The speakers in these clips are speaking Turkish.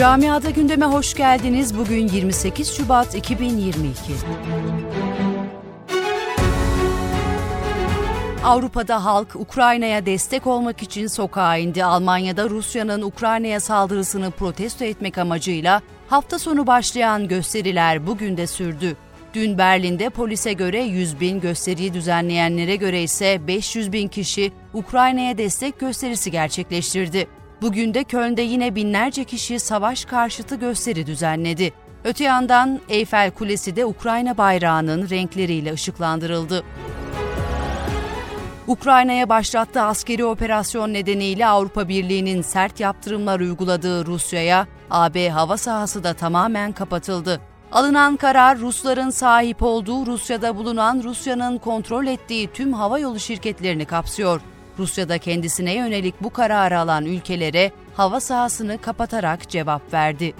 Camiada gündeme hoş geldiniz. Bugün 28 Şubat 2022. Avrupa'da halk Ukrayna'ya destek olmak için sokağa indi. Almanya'da Rusya'nın Ukrayna'ya saldırısını protesto etmek amacıyla hafta sonu başlayan gösteriler bugün de sürdü. Dün Berlin'de polise göre 100 bin gösteriyi düzenleyenlere göre ise 500 bin kişi Ukrayna'ya destek gösterisi gerçekleştirdi. Bugün de Köln'de yine binlerce kişi savaş karşıtı gösteri düzenledi. Öte yandan Eyfel Kulesi de Ukrayna bayrağının renkleriyle ışıklandırıldı. Ukrayna'ya başlattığı askeri operasyon nedeniyle Avrupa Birliği'nin sert yaptırımlar uyguladığı Rusya'ya AB hava sahası da tamamen kapatıldı. Alınan karar Rusların sahip olduğu Rusya'da bulunan Rusya'nın kontrol ettiği tüm hava yolu şirketlerini kapsıyor. Rusya'da kendisine yönelik bu kararı alan ülkelere hava sahasını kapatarak cevap verdi.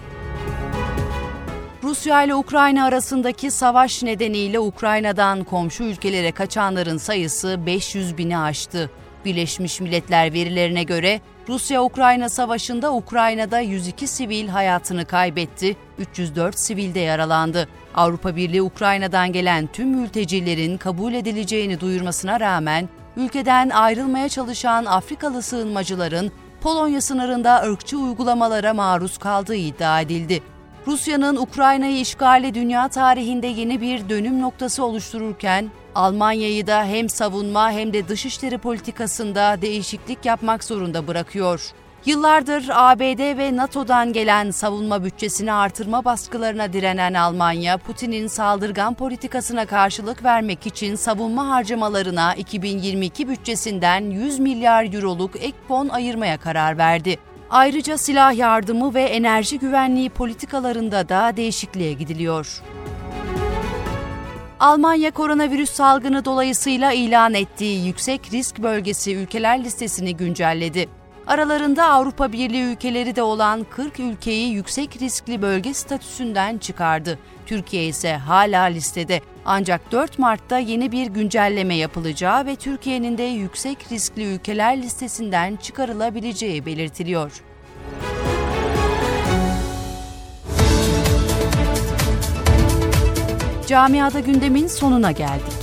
Rusya ile Ukrayna arasındaki savaş nedeniyle Ukrayna'dan komşu ülkelere kaçanların sayısı 500 bini aştı. Birleşmiş Milletler verilerine göre Rusya-Ukrayna savaşında Ukrayna'da 102 sivil hayatını kaybetti, 304 sivil de yaralandı. Avrupa Birliği Ukrayna'dan gelen tüm mültecilerin kabul edileceğini duyurmasına rağmen ülkeden ayrılmaya çalışan Afrikalı sığınmacıların Polonya sınırında ırkçı uygulamalara maruz kaldığı iddia edildi. Rusya'nın Ukrayna'yı işgali dünya tarihinde yeni bir dönüm noktası oluştururken, Almanya'yı da hem savunma hem de dışişleri politikasında değişiklik yapmak zorunda bırakıyor. Yıllardır ABD ve NATO'dan gelen savunma bütçesini artırma baskılarına direnen Almanya, Putin'in saldırgan politikasına karşılık vermek için savunma harcamalarına 2022 bütçesinden 100 milyar euroluk ek fon ayırmaya karar verdi. Ayrıca silah yardımı ve enerji güvenliği politikalarında da değişikliğe gidiliyor. Almanya koronavirüs salgını dolayısıyla ilan ettiği yüksek risk bölgesi ülkeler listesini güncelledi. Aralarında Avrupa Birliği ülkeleri de olan 40 ülkeyi yüksek riskli bölge statüsünden çıkardı. Türkiye ise hala listede. Ancak 4 Mart'ta yeni bir güncelleme yapılacağı ve Türkiye'nin de yüksek riskli ülkeler listesinden çıkarılabileceği belirtiliyor. Camiada gündemin sonuna geldik.